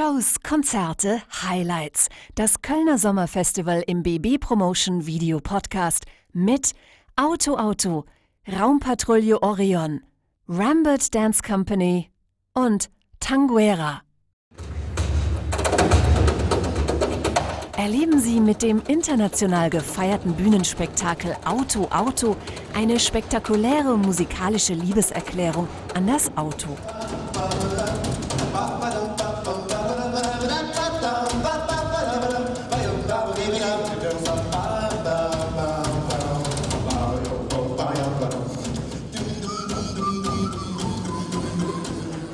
Shows, Konzerte, Highlights. Das Kölner Sommerfestival im BB Promotion Video Podcast mit Auto Auto, Raumpatrouille Orion, Rambert Dance Company und Tanguera. Erleben Sie mit dem international gefeierten Bühnenspektakel Auto Auto eine spektakuläre musikalische Liebeserklärung an das Auto.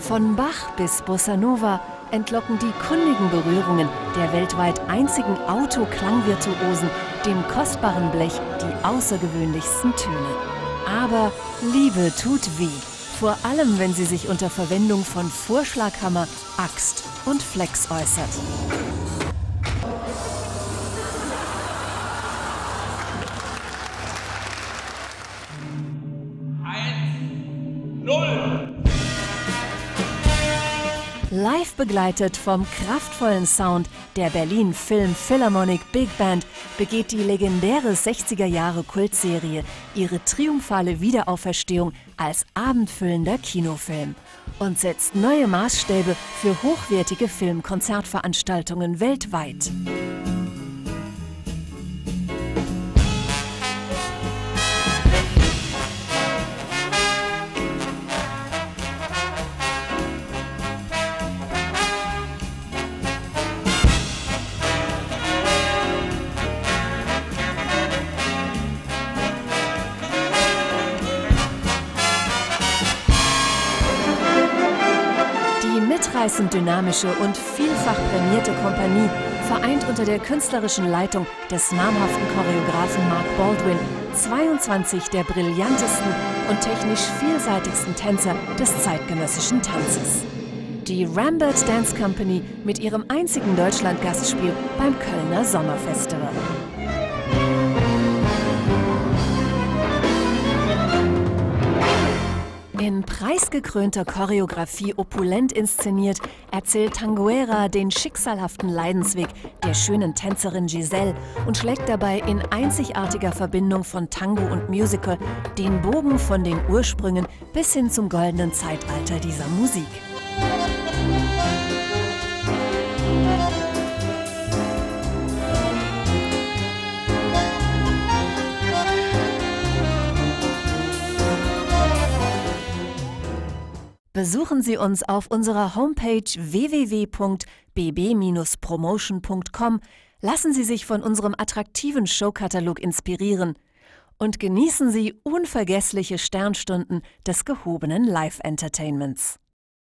Von Bach bis Bossa Nova entlocken die kundigen Berührungen der weltweit einzigen Autoklangvirtuosen dem kostbaren Blech die außergewöhnlichsten Töne. Aber Liebe tut weh, vor allem wenn sie sich unter Verwendung von Vorschlaghammer, Axt und Flex äußert. Live begleitet vom kraftvollen Sound der Berlin Film Philharmonic Big Band begeht die legendäre 60er Jahre Kultserie ihre triumphale Wiederauferstehung als abendfüllender Kinofilm und setzt neue Maßstäbe für hochwertige Filmkonzertveranstaltungen weltweit. Mitreißend dynamische und vielfach prämierte Kompanie vereint unter der künstlerischen Leitung des namhaften Choreografen Mark Baldwin 22 der brillantesten und technisch vielseitigsten Tänzer des zeitgenössischen Tanzes. Die Rambert Dance Company mit ihrem einzigen Deutschland-Gastspiel beim Kölner Sommerfestival. In preisgekrönter Choreografie opulent inszeniert, erzählt Tanguera den schicksalhaften Leidensweg der schönen Tänzerin Giselle und schlägt dabei in einzigartiger Verbindung von Tango und Musical den Bogen von den Ursprüngen bis hin zum goldenen Zeitalter dieser Musik. Besuchen Sie uns auf unserer Homepage www.bb-promotion.com, lassen Sie sich von unserem attraktiven Showkatalog inspirieren und genießen Sie unvergessliche Sternstunden des gehobenen Live-Entertainments.